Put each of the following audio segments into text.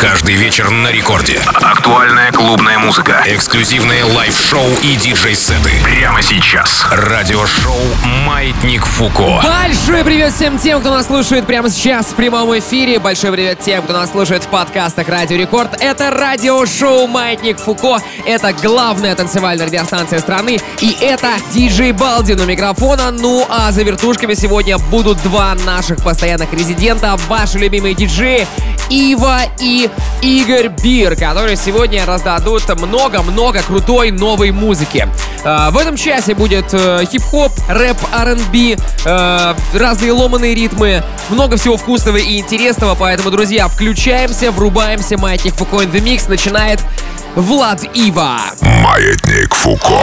Каждый вечер на рекорде. Актуальная клубная музыка. Эксклюзивные лайв-шоу и диджей-сеты. Прямо сейчас. Радиошоу «Маятник Фуко». Большой привет всем тем, кто нас слушает прямо сейчас в прямом эфире. Большой привет тем, кто нас слушает в подкастах Радио Рекорд. Это радиошоу «Маятник Фуко». Это главная танцевальная радиостанция страны. И это диджей Балдин у микрофона. Ну а за вертушками сегодня будут два наших постоянных резидента. Ваши любимые диджеи Ива и Игорь Бир, которые сегодня раздадут много-много крутой новой музыки. Э, в этом часе будет э, хип-хоп, рэп, R&B, э, разные ломаные ритмы, много всего вкусного и интересного, поэтому, друзья, включаемся, врубаемся, Маятник Фуко in the Mix начинает Влад Ива. Маятник Фуко.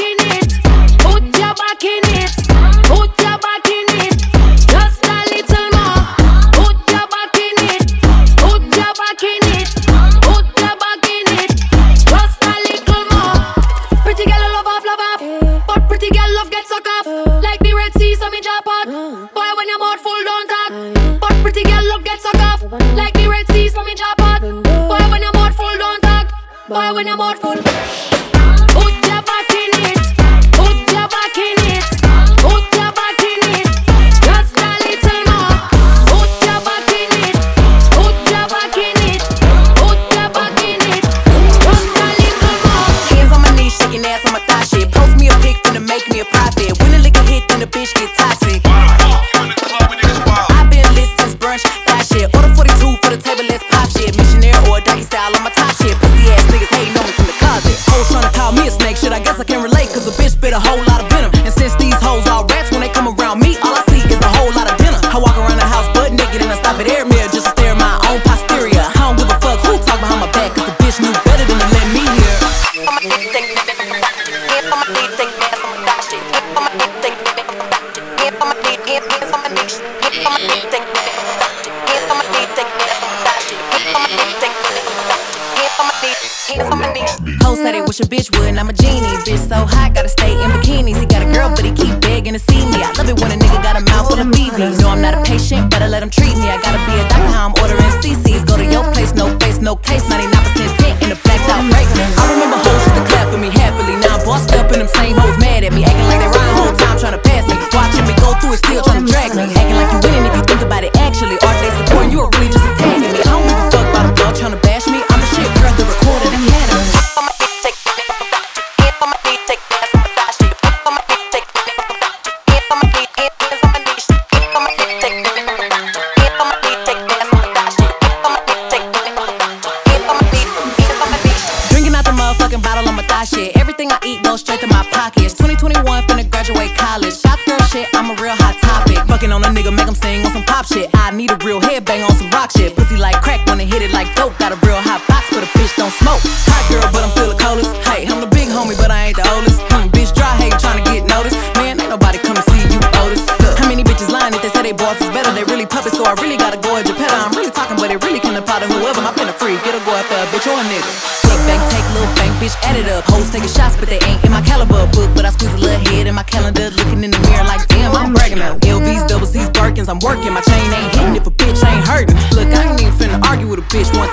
Boy, when your mouth full, with a whole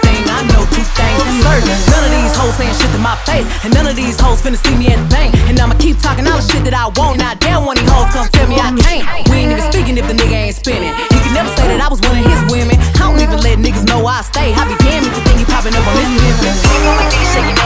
thing, I know two things for certain. None of these hoes saying shit to my face, and none of these hoes finna see me at the bank. And I'ma keep talking all the shit that I want. Now damn one of these hoes come tell me I can't. We ain't even speaking if the nigga ain't spinning. He can never say that I was one of his women. I don't even let niggas know I stay. I be damned if you think you popping up on this business.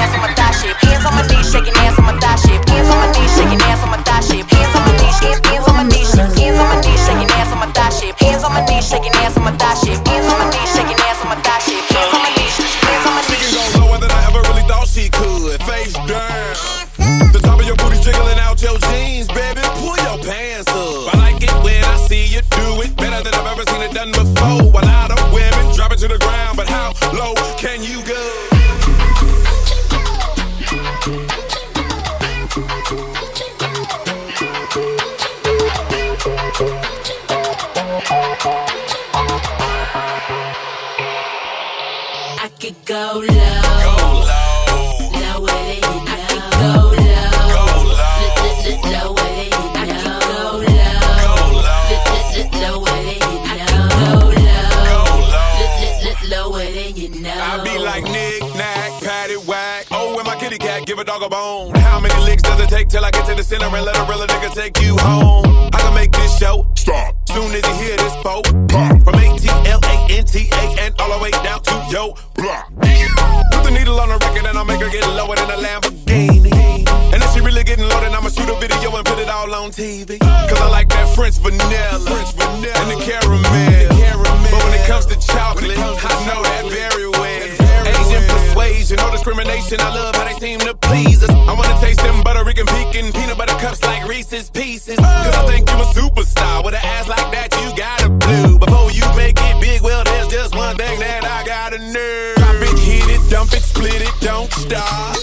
Cause I think you a superstar. With an ass like that, you gotta blue. Before you make it big, well, there's just one thing that I gotta know. Drop it, hit it, dump it, split it, don't stop.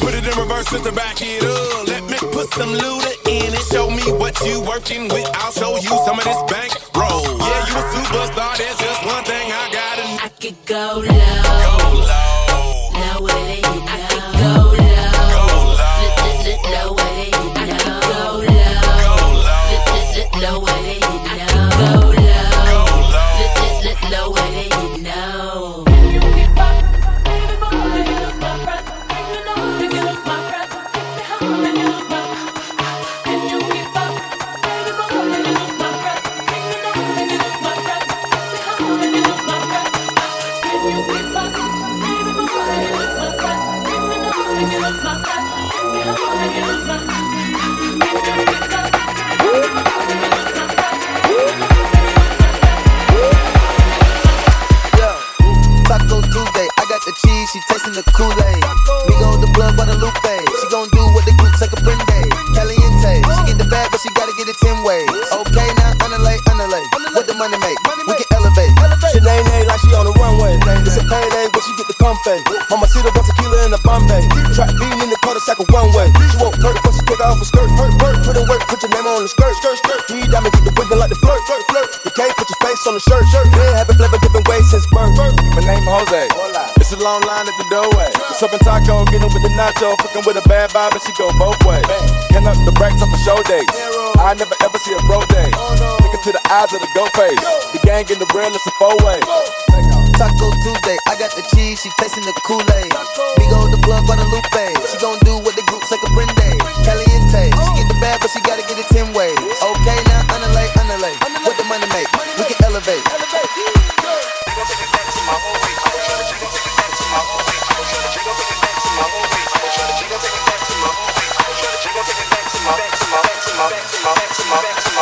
Put it in reverse just to back it up. Let me put some looter in it. Show me what you working with. I'll show you some of this bank roll. Yeah, you a superstar. Nacho, fucking with a bad vibe and she go both ways. Can up the racks up for show days. I never ever see a bro day. Looking to the eyes of the go face. The gang in the real, it's a four way. Taco Tuesday, I got the cheese, she tasting the Kool-Aid. We go the plug, Guadalupe. She gon' do maximum.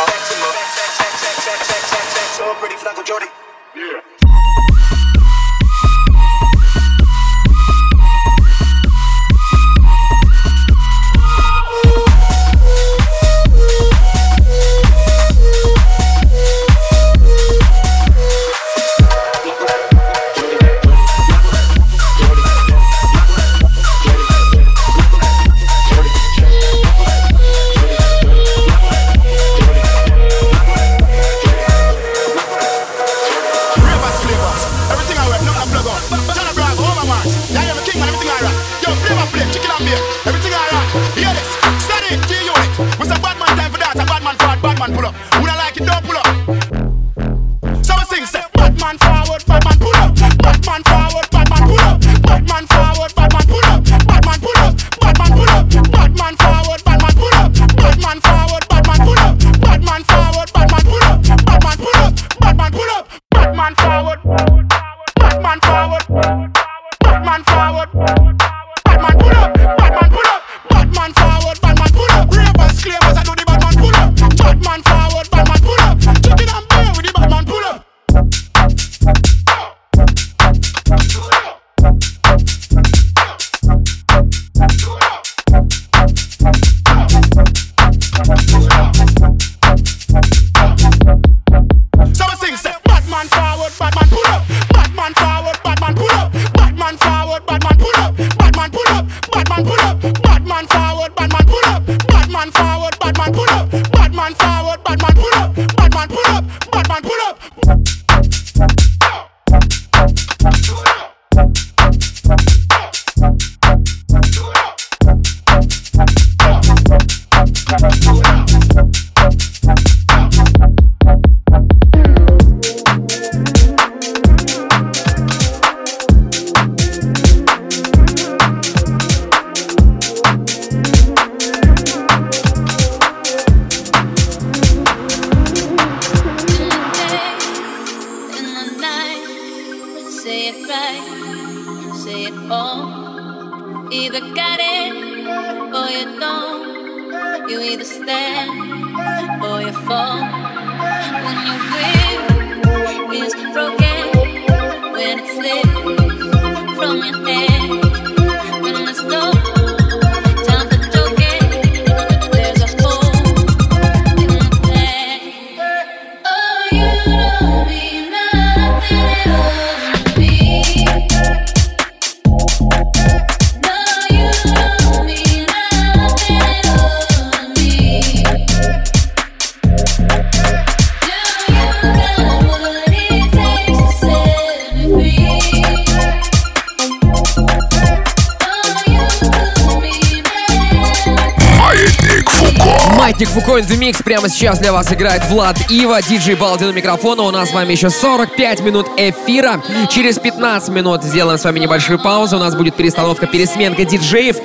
Прямо сейчас для вас играет Влад Ива, диджей Балдин у микрофона. У нас с вами еще 45 минут эфира. Через 15 минут сделаем с вами небольшую паузу. У нас будет перестановка, пересменка диджеев.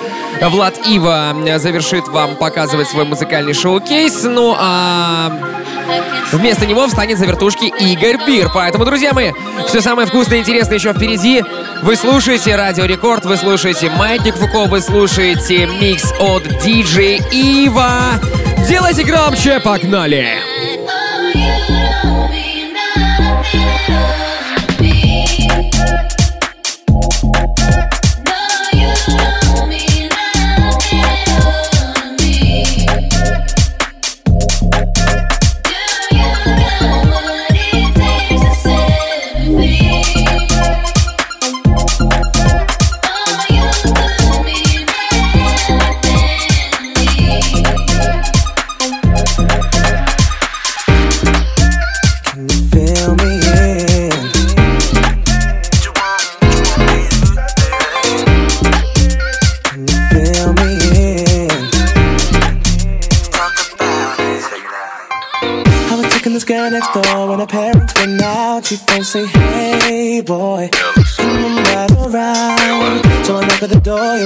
Влад Ива завершит вам показывать свой музыкальный шоу-кейс. Ну а вместо него встанет за вертушки Игорь Бир. Поэтому, друзья мои, все самое вкусное и интересное еще впереди. Вы слушаете Радио Рекорд, вы слушаете Маятник Фуко, вы слушаете микс от диджей Ива. Делайте громче, погнали! she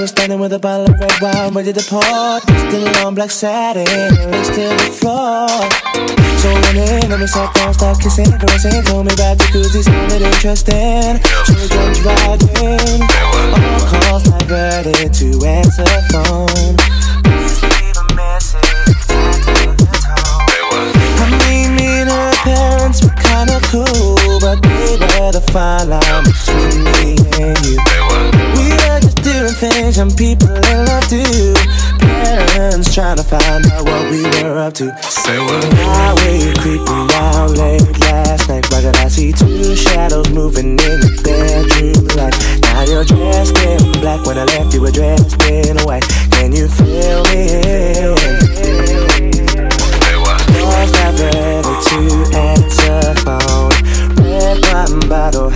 standing with a bottle of red wine, ready to pour. Still on black satin, legs to the floor. So run in, let me sat down, start kissing, caressing, told me about jacuzzi, sounded interesting. So we jumped right in, all calls diverted to answer phone. Please leave a message, I mean, her parents were kinda cool but they were the fine line and people in love too. Parents trying to find out what we were up to. Say what? Why were you creeping out late last night? Why did I see two shadows moving in the bedroom light? Now you're dressed in black when I left you were dressed in white. Can you feel? Was not ready to answer phone red wine bottle,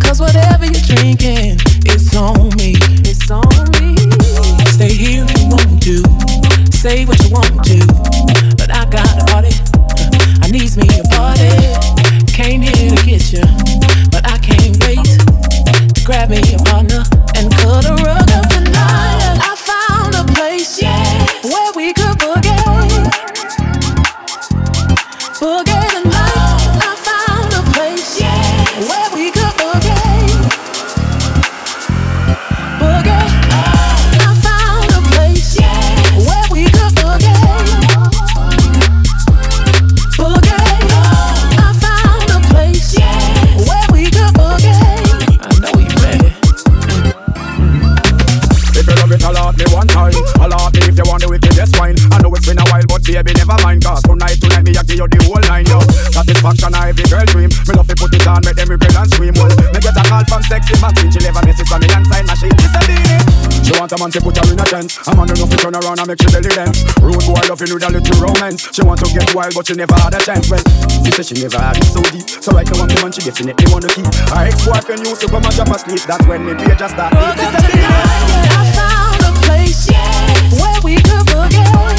Cause whatever you're drinking, it's on me. Wild, but she never had a chance. Well, she said she never had it so deep. So right now I'm the man she definitely wanna keep. Her ex-boyfriend used to come and drop asleep. That's when the page just start. Oh, I found a place where we could forget.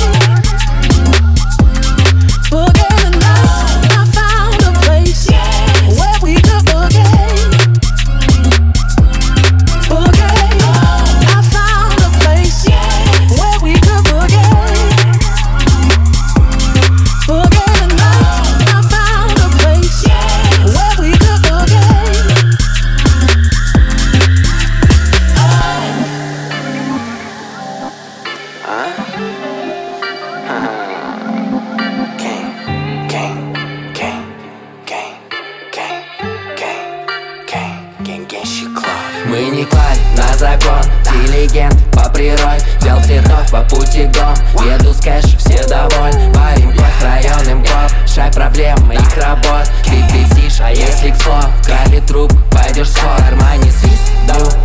Мы не клад на закон, дилигент прирой Взял цветов по пути гон. Еду с кэш, все довольны. Парень под районным год Шай проблемы их работ. Ты летишь, а если кто кали труп, пойдешь скоро Армани свист,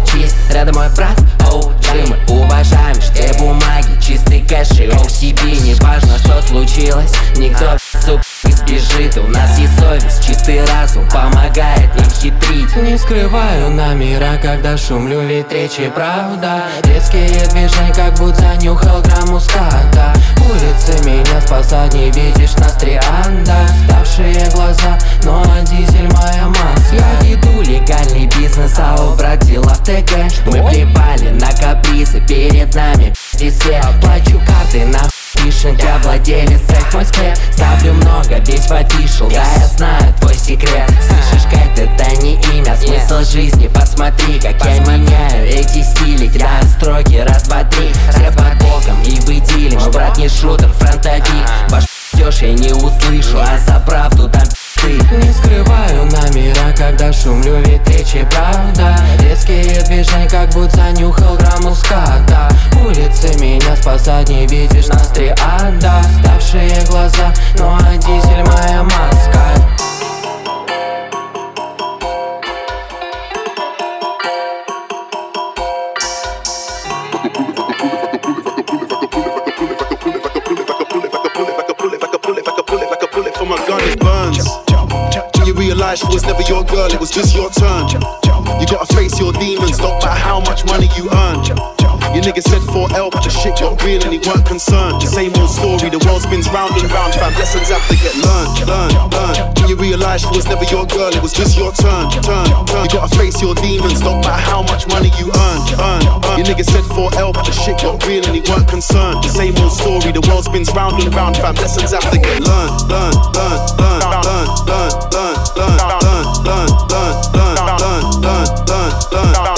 чист, Рядом мой брат, оу, Джим Уважаем, что бумаги, чистый кэш и OCB Неважно, что случилось, никто избиты У нас есть совесть, чистый разум Помогает нам хитрить. Не скрываю номера, когда шумлю Ведь речь правда. Резкие движения, как будто занюхал грамму ската Улицы меня спасают, не видишь нас трианда Ставшие глаза, но дизель моя маска. Я веду легальный бизнес, а обратила в ТГ. Мы плевали на капризы, перед нами и свет. А Плачу карты на Фишинг, я владелец цех мой склеп Ставлю много, в афишу, да я знаю твой секрет. Слышишь, Кэт, это не имя, смысл жизни? Посмотри, как я меняю эти стили. Кидаю строки, раз, два, три. Все под боком и в идилле Мой брат не шутер, фронтовик. Ваш ждешь, я не услышу, а за правду там ты Не скрываю номера, когда шумлю, ведь речи правда. Резкие движения, как будто нюхал грамм муската. Улицы меня спасать, не видишь нас триада Ставшие глаза, ну а дизель моя маска realize she was never your girl, it was just your turn. You gotta face your demons, don't matter how much money you earn. Your nigga said 4L, but the shit got real and he weren't concerned. The same old story, the world spins round and round, fam. Lessons have to get learned, learned, learned. When you realize she was never your girl, it was just your turn, turn, turn. You gotta face your demons, don't matter how much money you earn, earn, earn. Your nigga said 4L, but the shit got real and he weren't concerned. The same old story, the world spins round and round, fam. Lessons have to get learned, learned, learned, learned, learned, learned, learned, learned, learned, learned, learned, learned, learned, learned, learned.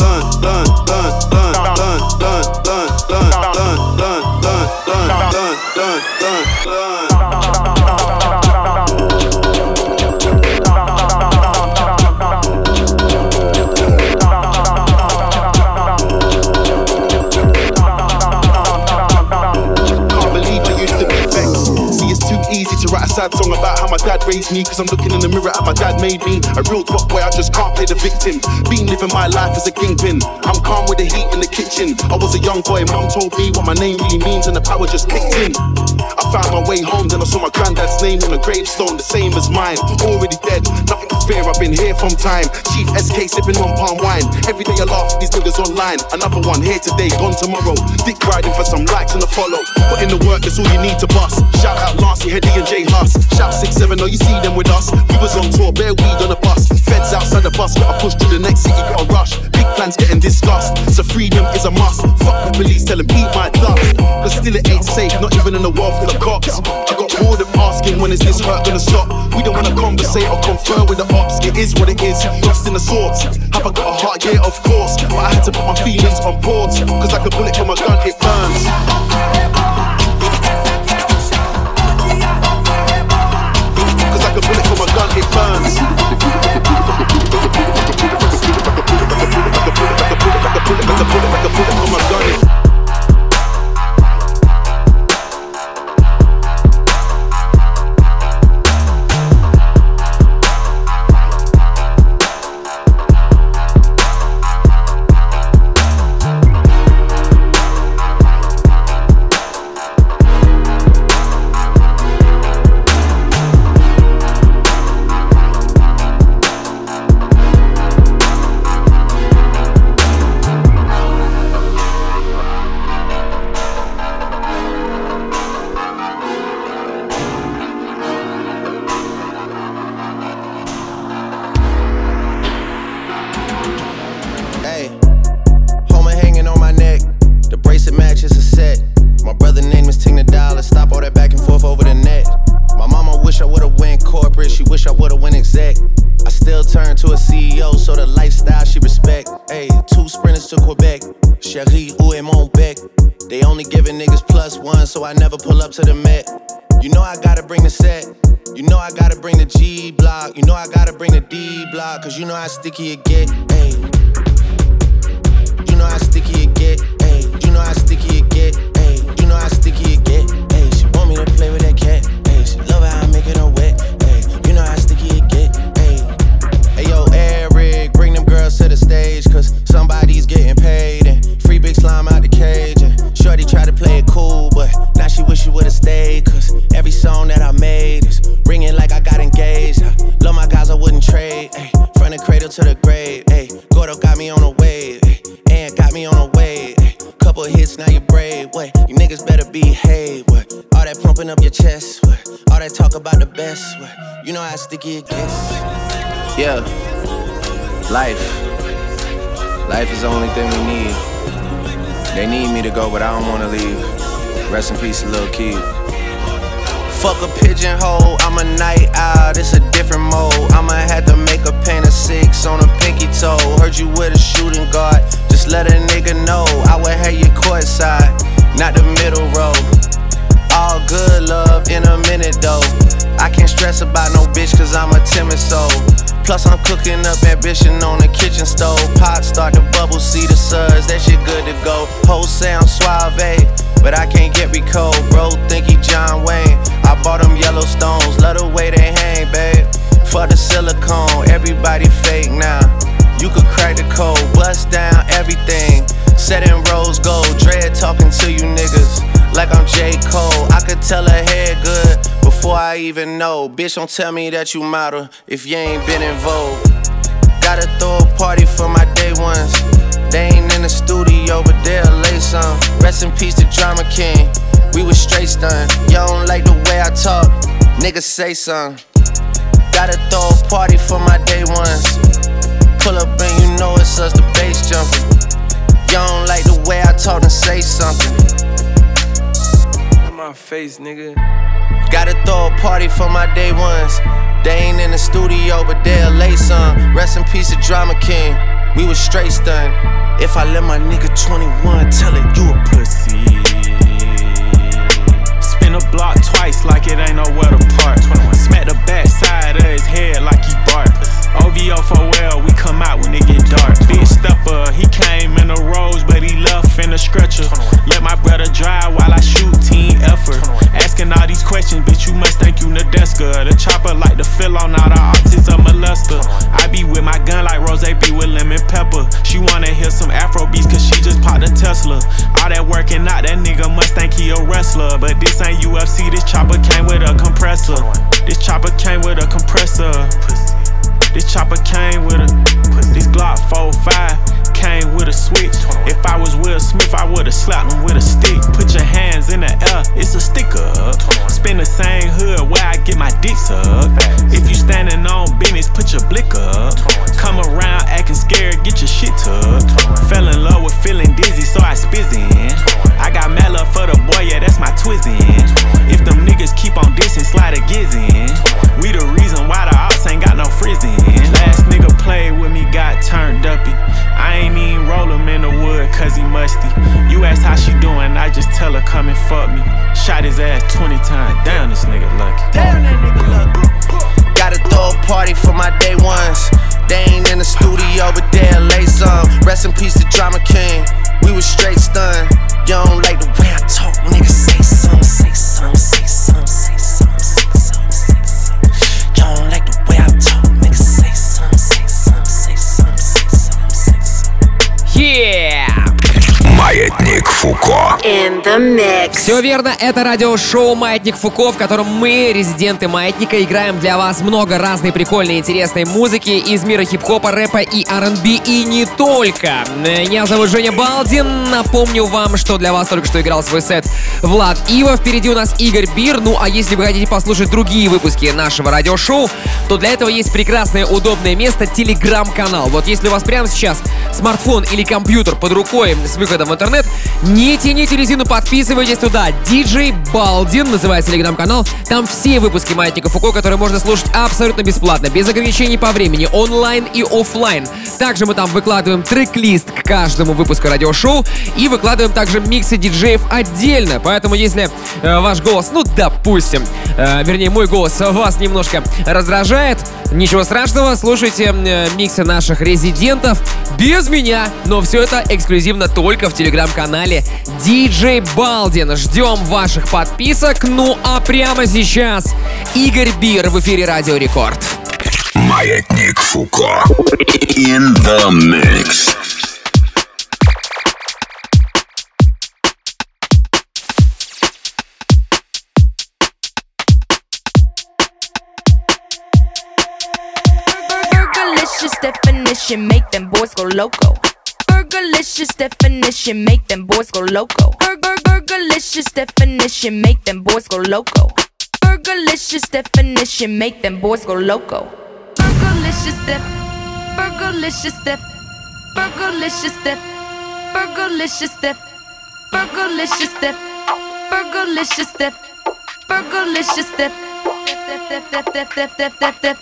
Sad song about how my dad raised me. Cause I'm looking in the mirror at my dad made me. A real top boy, I just can't play the victim. Been living my life as a kingpin. I'm calm with the heat in the kitchen. I was a young boy, mum told me what my name really means, and the power just kicked in. I found my way home, then I saw my granddad's name on a gravestone, the same as mine. Already dead, nothing to fear, I've been here from time. Chief SK sipping on palm wine. Every day I laugh, these niggas online. Another one here today, gone tomorrow. Dick riding for some likes and a follow. Put in the work, that's all you need to bust. Shout out Lancy, Heady, and J Huss. Shout 6-7, oh you see them with us. We was on tour, bare weed on the bus. Feds outside the bus, gotta push to the next city, gotta rush. Big plans getting discussed, so freedom is a must. Fuck the police, tell them eat my dust. But still it ain't safe, not even in a world full of cops. I got bored of asking when is this hurt gonna stop. We don't wanna conversate or confer with the ops. It is what it is, lost in the source. Have I got a heart? Yeah, of course. But I had to put my feelings on pause. Cause like a bullet from a gun, it burns. Cradle to the grave. Ay, Gordo got me on a wave. Ay, and got me on a wave. Ay, couple hits, now you brave. What? You niggas better behave. What? All that pumping up your chest. What? All that talk about the best. What? You know how sticky it gets. Yeah. Life. Life is the only thing we need. They need me to go, but I don't wanna leave. Rest in peace, little Keith. Fuck a pigeonhole, I'm a night owl, it's a different mode. I'ma have to make a paint of six on a pinky toe. Heard you with a shooting guard, just let a nigga know. I would have you courtside, not the middle row. All good love in a minute though. I can't stress about no bitch cause I'm a timid soul. Plus I'm cooking up ambition on the kitchen stove. Pot start to bubble, see the suds, that shit good to go. Whole sound suave, but I can't get Rico. Bro, think he John Wayne. I bought them Yellowstones, love the way they hang, babe. For the silicone, everybody fake now. You could crack the code, bust down everything. Set in rose gold, dread talking to you niggas like I'm J. Cole. I could tell her head good before I even know. Bitch, don't tell me that you model if you ain't been in vogue. Gotta throw a party for my day ones. They ain't in the studio, but they'll lay some. Rest in peace to Drama King. We was straight stunned. You don't like the way I talk, nigga say something. Gotta throw a party for my day ones. Pull up and you know it's us, the bass jumping. You don't like the way I talk and say something. In my face, nigga. Gotta throw a party for my day ones. They ain't in the studio, but they'll lay some. Rest in peace to Drama King. We was straight stunned. If I let my nigga 21 tell it, you a pussy. Mix. Все верно, это радиошоу «Маятник Фуко», в котором мы, резиденты «Маятника», играем для вас много разной прикольной интересной музыки из мира хип-хопа, рэпа и R&B, и не только. Меня зовут Женя Балдин. Напомню вам, что для вас только что играл свой сет Влад Ива. Впереди у нас Игорь Бир. Ну, а если вы хотите послушать другие выпуски нашего радиошоу, то для этого есть прекрасное, удобное место — телеграм-канал. Вот если у вас прямо сейчас смартфон или компьютер под рукой с выходом в интернет, Не тяните резину, подписывайтесь туда. DJ Балдин называется телеграм-канал. Там все выпуски Маятника Фуко, которые можно слушать абсолютно бесплатно, без ограничений по времени, онлайн и офлайн. Также мы там выкладываем трек-лист к каждому выпуску радиошоу и выкладываем также миксы диджеев отдельно. Поэтому если э, ваш голос, ну допустим, э, вернее мой голос вас немножко раздражает, ничего страшного, слушайте э, миксы наших резидентов без меня, но все это эксклюзивно только в телеграм-канале DJ Балдин. Ждем ваших подписок. Ну а прямо сейчас Игорь Бир в эфире Радио Рекорд. Маятник Фуко. In the mix. Definition make them boys go loco. Fergalicious definition make them boys go loco. Burger burgerlicious definition make them boys go loco. Fergalicious definition make them boys go loco. Fergalicious def Fergalicious def Fergalicious def Fergalicious def Fergalicious def Fergalicious def Fergalicious def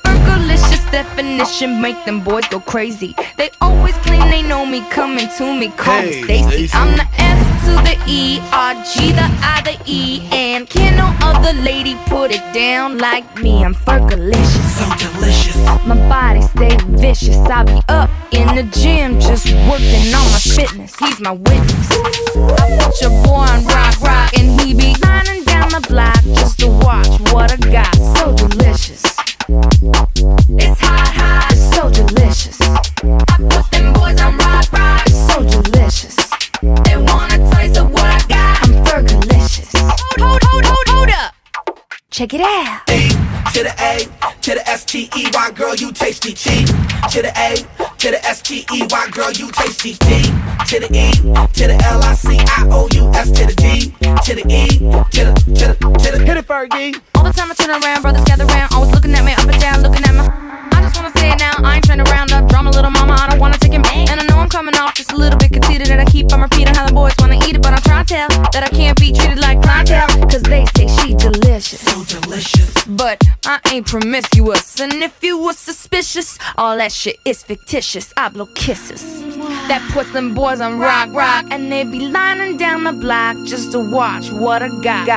Fergalicious definition make them boys go crazy. They always claim they know me, coming to me, call Hey, Stacy. Stacy. I'm the S to the E, R G the I the E, and can no other lady put it down like me? I'm Fergalicious, so delicious. My body stay vicious. I be up in the gym just working on my fitness. He's my witness. I put your boy on rock, rock, and he be lining the block just to watch what I got. So delicious. It's hot, Check it out. To the A, to the S T E Y, girl, you tasty T. To the A, to the S T E Y, girl, you tasty T. To the E, to the L I C I O U S to the D. To the E, to the, to the, to the, hit it, Fergie. All the time I turn around, brothers gather round, always looking at me up and down, looking at me. I just wanna say it now, I ain't trying to round up drama, little mama, I don't wanna take it back. And I know I'm coming off just a little bit conceited, and I keep on repeating how the boys wanna eat it, but I'm trying to tell that I can't be treated like clientele, cause they say she delicious. So delicious. But I ain't promiscuous, and if you was suspicious, all that shit is fictitious. I blow kisses. That puts them boys on rock, rock, and they be lining down the block just to watch what I got.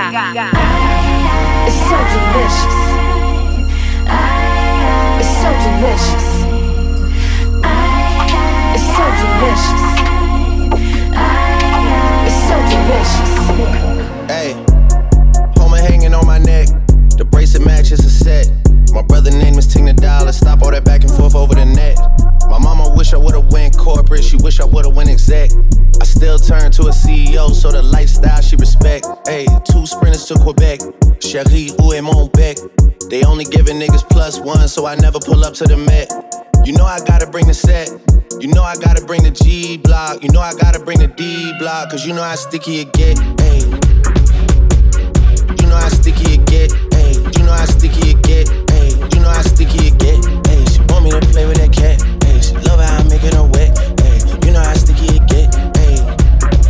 It's so delicious. It's so delicious. It's so delicious. It's so delicious. Hey, Homer hanging on my neck. The bracelet matches a set. My brother name is Tina Dollar. Stop all that back and forth over the net. My mama wish I would've went corporate. She wish I would've went exec. I still turn to a CEO, so the lifestyle she respect. Hey, two sprinters to Quebec. Cherie, où est mon bec? They only giving niggas plus one, so I never pull up to the Met. You know I gotta bring the set. You know I gotta bring the G block. You know I gotta bring the D block. Cause you know how sticky it get. Hey. How sticky it get. Hey. You know how sticky it get. Hey. You know how sticky it get. Hey. She want me to play with that cat. Hey. She love how I'm making her wet. Hey. You know how sticky it get. Hey.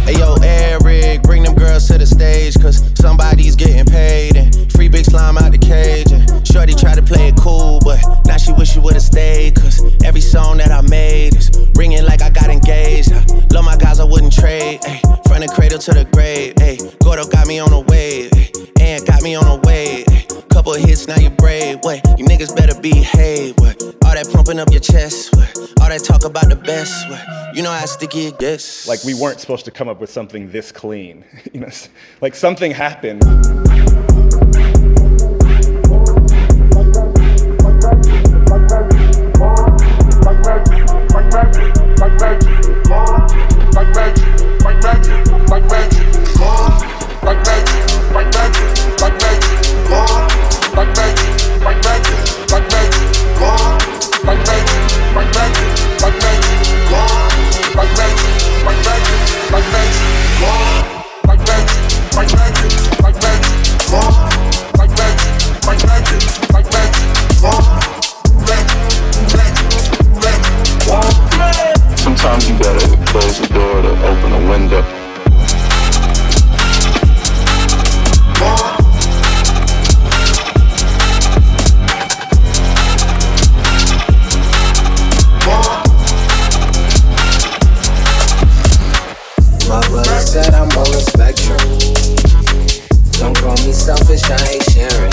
Hey yo, Eric, bring them girls to the stage. Cause somebody's getting paid. And free big slime out the cage. And Shorty tried to play it cool, but now she wish she would've stayed. Cause every song that I made is ringing like I got engaged. I love my guys, I wouldn't trade. Ay, from the cradle to the grave. Ay, Gordo got me on a wave. And got me on a wave. Couple hits, now you brave. What? You niggas better behave. What? All that pumping up your chest. What? All that talk about the best. What? You know how sticky it gets. Like we weren't supposed to come up with something this clean. you know, like something happened. Like magic, like magic, like magic, like magic, selfish, I ain't sharing.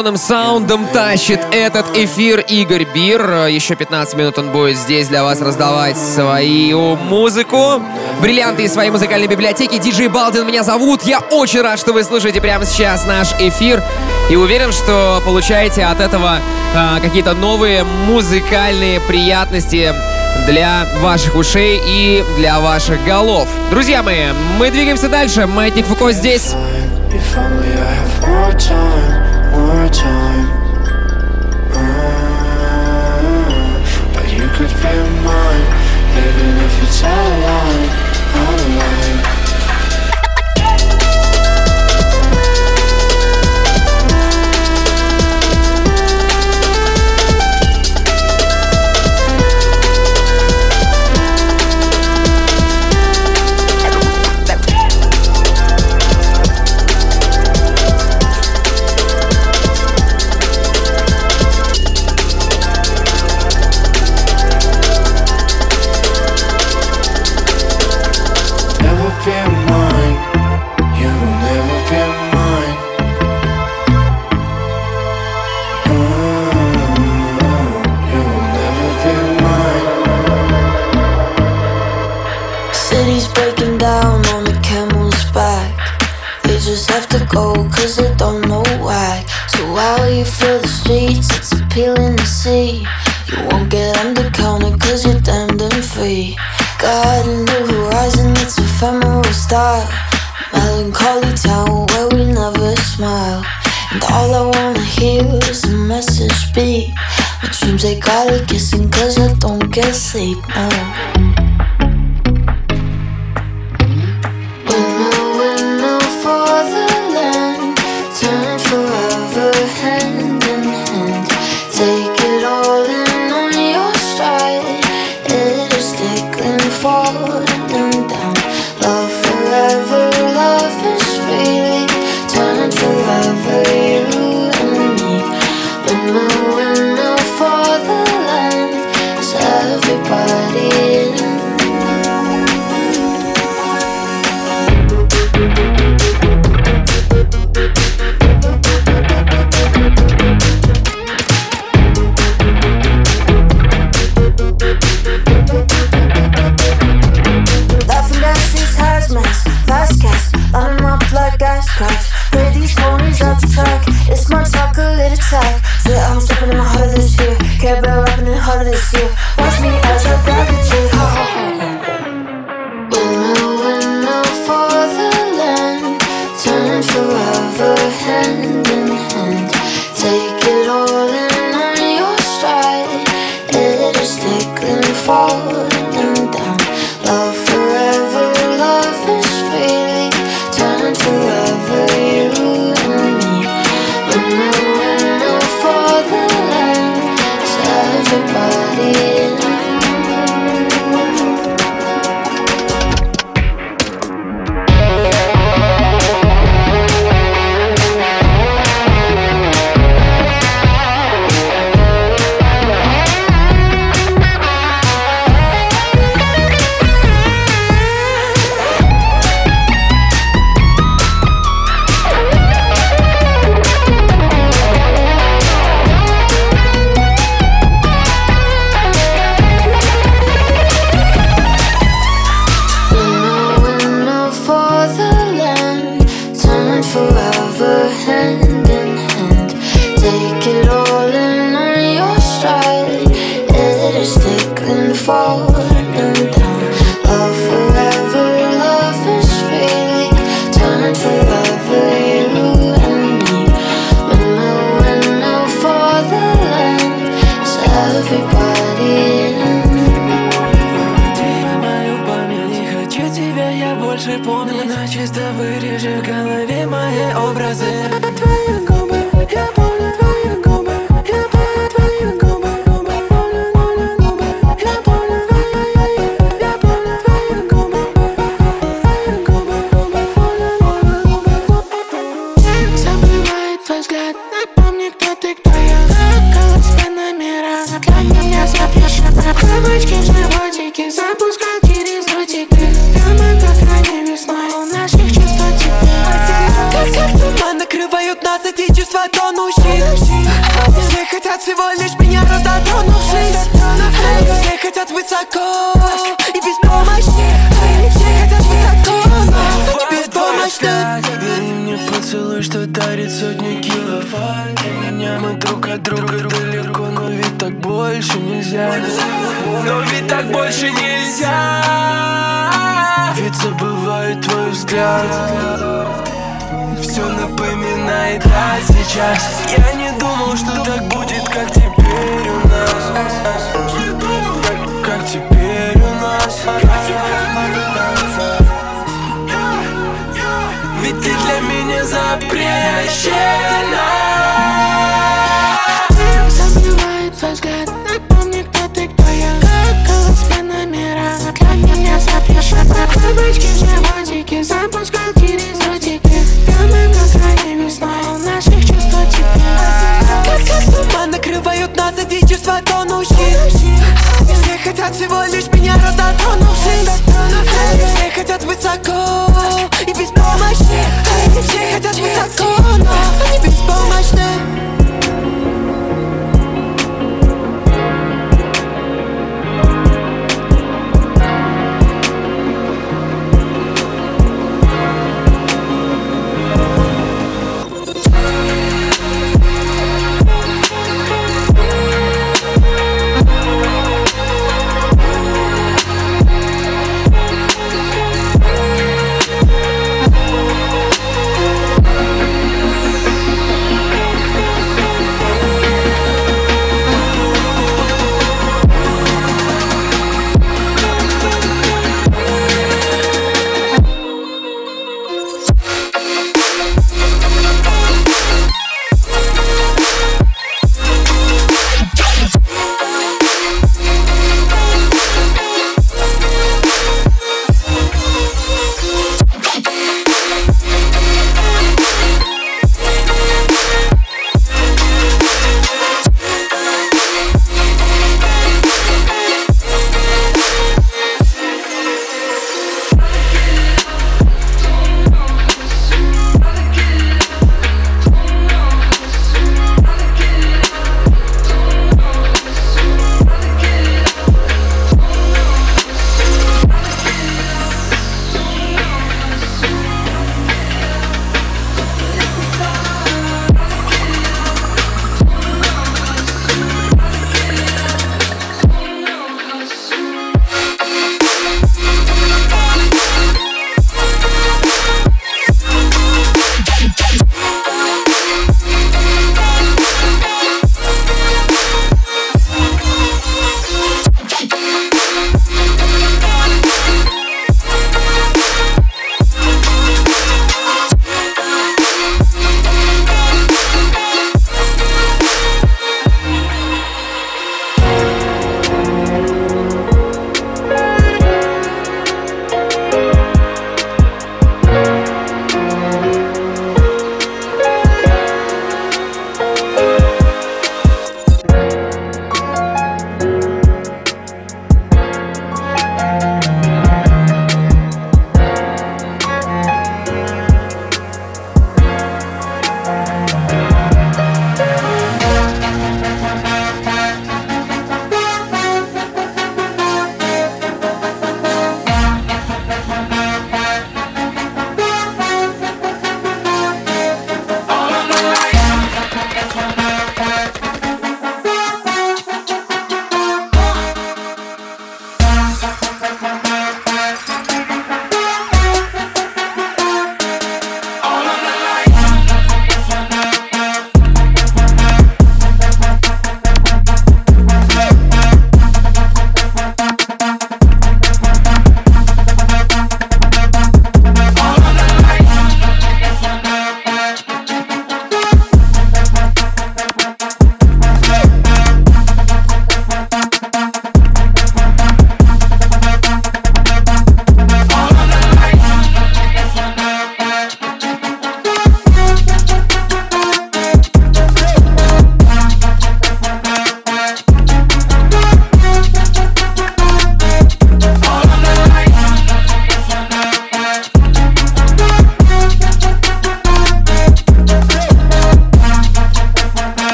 Электронным саундом тащит этот эфир Игорь Бир. Еще 15 минут он будет здесь для вас раздавать свою музыку. Бриллианты из своей музыкальной библиотеки. Диджей Балдин меня зовут. Я очень рад, что вы слушаете прямо сейчас наш эфир. И уверен, что получаете от этого а, какие-то новые музыкальные приятности для ваших ушей и для ваших голов. Друзья мои, мы двигаемся дальше. Маятник Фуко здесь. If only I have more time, more time. Uh, but you could be mine, even if it's of line, don't вырежи в голове мои образы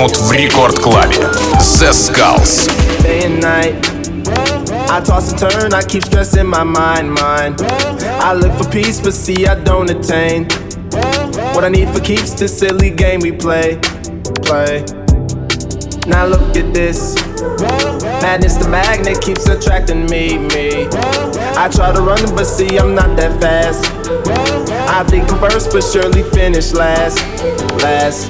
минут в рекорд-клабе. The Skulls. Day and night. I toss and turn, I keep stressing my mind, mind. I look for peace, but see, I don't attain. What I need for keeps this silly game we play, play. Now look at this. Madness, the magnet keeps attracting me, me. I try to run, but see, I'm not that fast. I think I'm first, but surely finish last, last.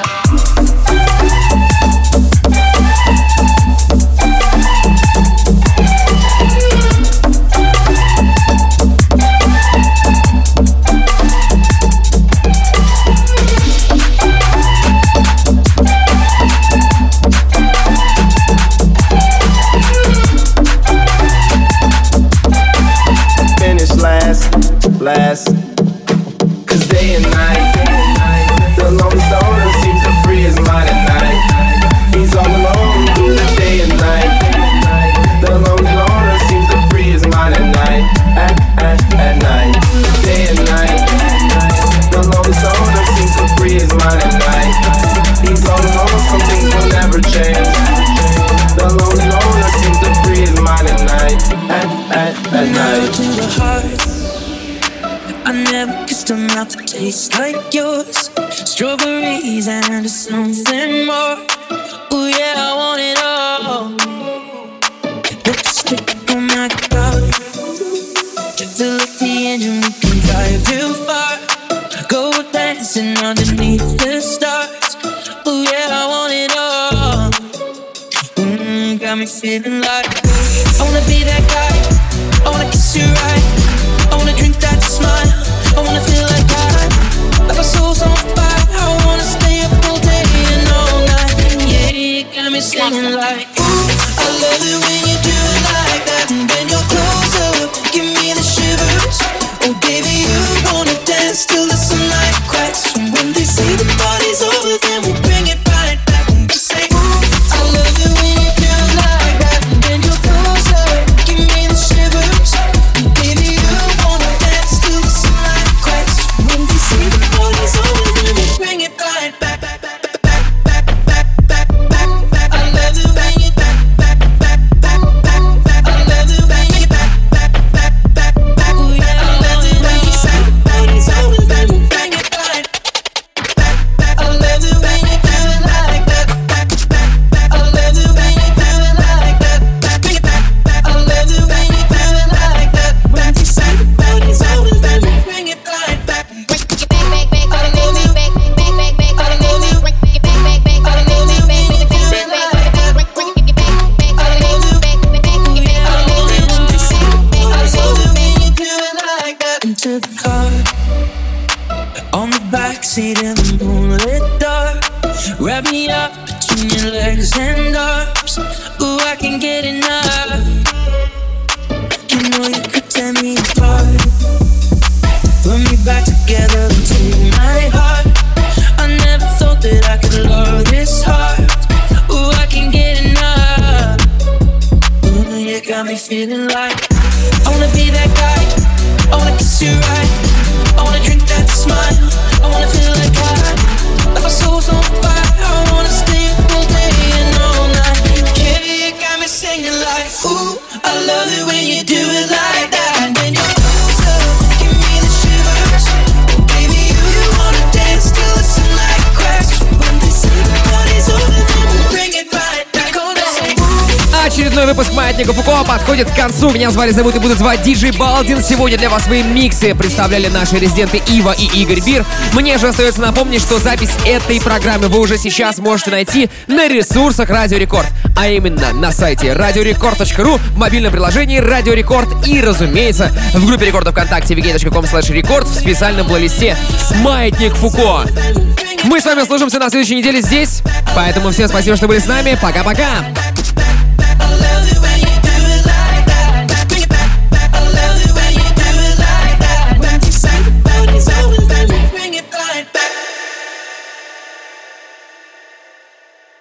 концу. Меня звали, зовут и будут звать Диджей Балдин. Сегодня для вас свои миксы представляли наши резиденты Ива и Игорь Бир. Мне же остается напомнить, что запись этой программы вы уже сейчас можете найти на ресурсах Радио Рекорд, а именно на сайте radiorecord.ru, в мобильном приложении Радио Рекорд и, разумеется, в группе рекорда ВКонтакте vk.com record в специальном плейлисте «Маятник Фуко». Мы с вами служимся на следующей неделе здесь, поэтому всем спасибо, что были с нами. Пока-пока!